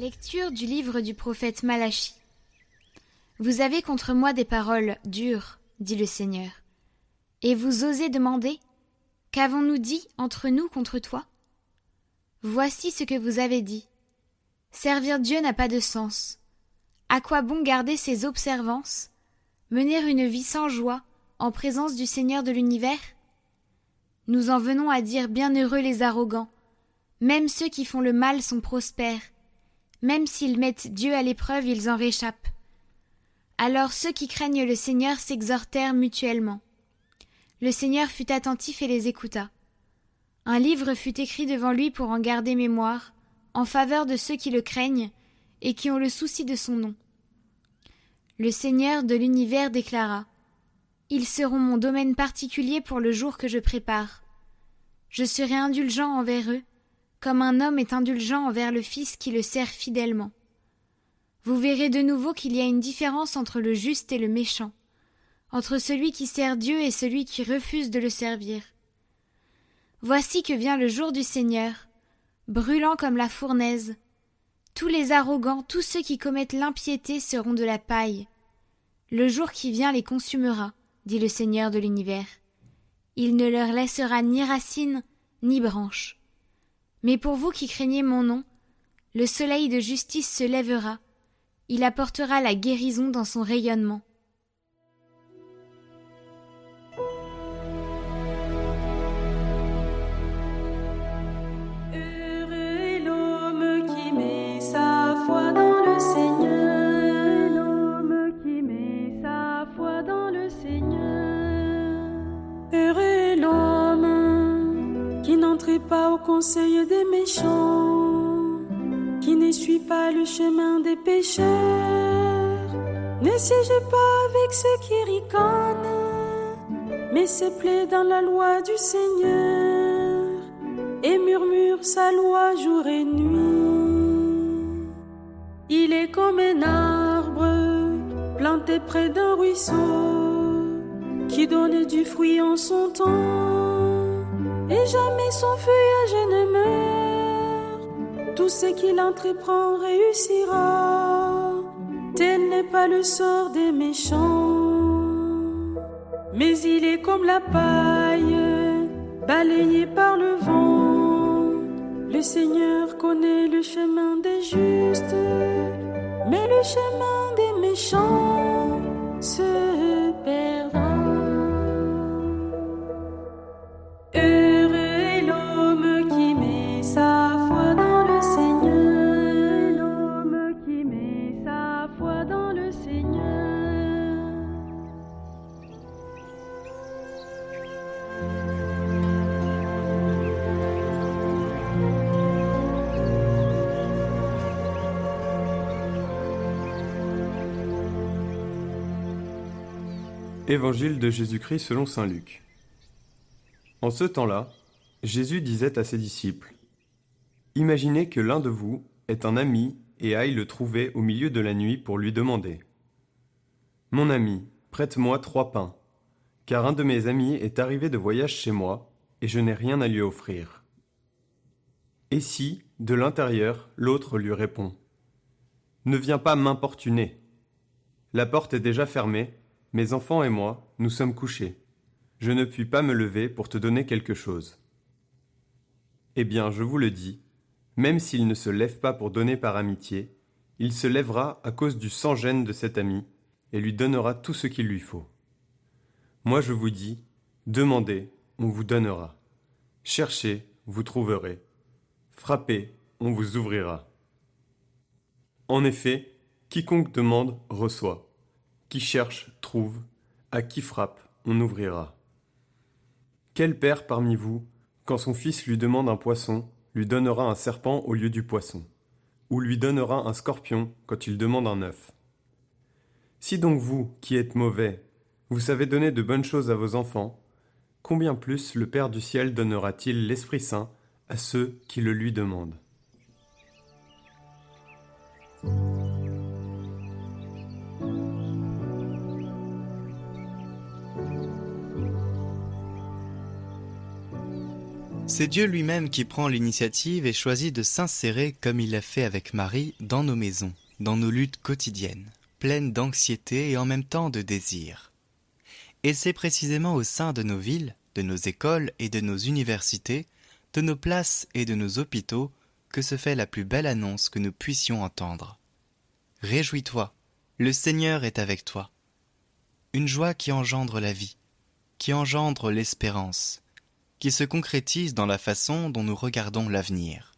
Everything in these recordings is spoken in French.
Lecture du livre du prophète Malachie. Vous avez contre moi des paroles dures, dit le Seigneur. Et vous osez demander Qu'avons-nous dit entre nous contre toi? Voici ce que vous avez dit. Servir Dieu n'a pas de sens. À quoi bon garder ses observances? Mener une vie sans joie en présence du Seigneur de l'univers? Nous en venons à dire bienheureux les arrogants. Même ceux qui font le mal sont prospères. Même s'ils mettent Dieu à l'épreuve, ils en réchappent. Alors ceux qui craignent le Seigneur s'exhortèrent mutuellement. Le Seigneur fut attentif et les écouta. Un livre fut écrit devant lui pour en garder mémoire, en faveur de ceux qui le craignent et qui ont le souci de son nom. Le Seigneur de l'univers déclara. Ils seront mon domaine particulier pour le jour que je prépare. Je serai indulgent envers eux, comme un homme est indulgent envers le Fils qui le sert fidèlement. Vous verrez de nouveau qu'il y a une différence entre le juste et le méchant, entre celui qui sert Dieu et celui qui refuse de le servir. Voici que vient le jour du Seigneur, brûlant comme la fournaise. Tous les arrogants, tous ceux qui commettent l'impiété seront de la paille. Le jour qui vient les consumera, dit le Seigneur de l'univers. Il ne leur laissera ni racines ni branches. Mais pour vous qui craignez mon nom, le soleil de justice se lèvera, il apportera la guérison dans son rayonnement. Qui n'entre pas au conseil des méchants, qui ne suit pas le chemin des pécheurs, ne siège pas avec ceux qui ricanent, mais se plaît dans la loi du Seigneur et murmure sa loi jour et nuit. Il est comme un arbre planté près d'un ruisseau qui donne du fruit en son temps et jamais son feuillage ne meurt. Tout ce qu'il entreprend réussira. Tel n'est pas le sort des méchants, mais il est comme la paille balayée par le vent. Le Seigneur connaît le chemin des justes, mais le chemin des méchants Évangile de Jésus-Christ selon Saint Luc. En ce temps-là, Jésus disait à ses disciples Imaginez que l'un de vous est un ami et aille le trouver au milieu de la nuit pour lui demander Mon ami, prête-moi trois pains, car un de mes amis est arrivé de voyage chez moi et je n'ai rien à lui offrir. Et si, de l'intérieur, l'autre lui répond Ne viens pas m'importuner. La porte est déjà fermée, mes enfants et moi, nous sommes couchés. Je ne puis pas me lever pour te donner quelque chose. Eh bien, je vous le dis, même s'il ne se lève pas pour donner par amitié, il se lèvera à cause du sans-gêne de cet ami et lui donnera tout ce qu'il lui faut. Moi je vous dis, demandez, on vous donnera. Cherchez, vous trouverez. Frappez, on vous ouvrira. En effet, quiconque demande reçoit. Qui cherche trouve. À qui frappe, on ouvrira. Quel père parmi vous, quand son fils lui demande un poisson, lui donnera un serpent au lieu du poisson? Ou lui donnera un scorpion quand il demande un œuf? Si donc vous, qui êtes mauvais, vous savez donner de bonnes choses à vos enfants, combien plus le Père du ciel donnera-t-il l'Esprit Saint à ceux qui le lui demandent? C'est Dieu lui-même qui prend l'initiative et choisit de s'insérer comme il l'a fait avec Marie dans nos maisons, dans nos luttes quotidiennes, pleines d'anxiété et en même temps de désir. Et c'est précisément au sein de nos villes, de nos écoles et de nos universités, de nos places et de nos hôpitaux que se fait la plus belle annonce que nous puissions entendre. Réjouis-toi, le Seigneur est avec toi. Une joie qui engendre la vie, qui engendre l'espérance, qui se concrétise dans la façon dont nous regardons l'avenir,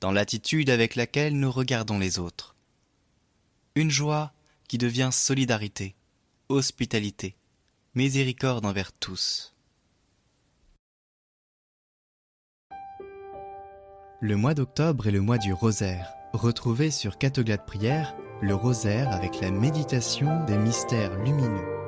dans l'attitude avec laquelle nous regardons les autres. Une joie qui devient solidarité, hospitalité, miséricorde envers tous. Le mois d'octobre est le mois du rosaire. Retrouvez sur Catoglade Prière le rosaire avec la méditation des mystères lumineux.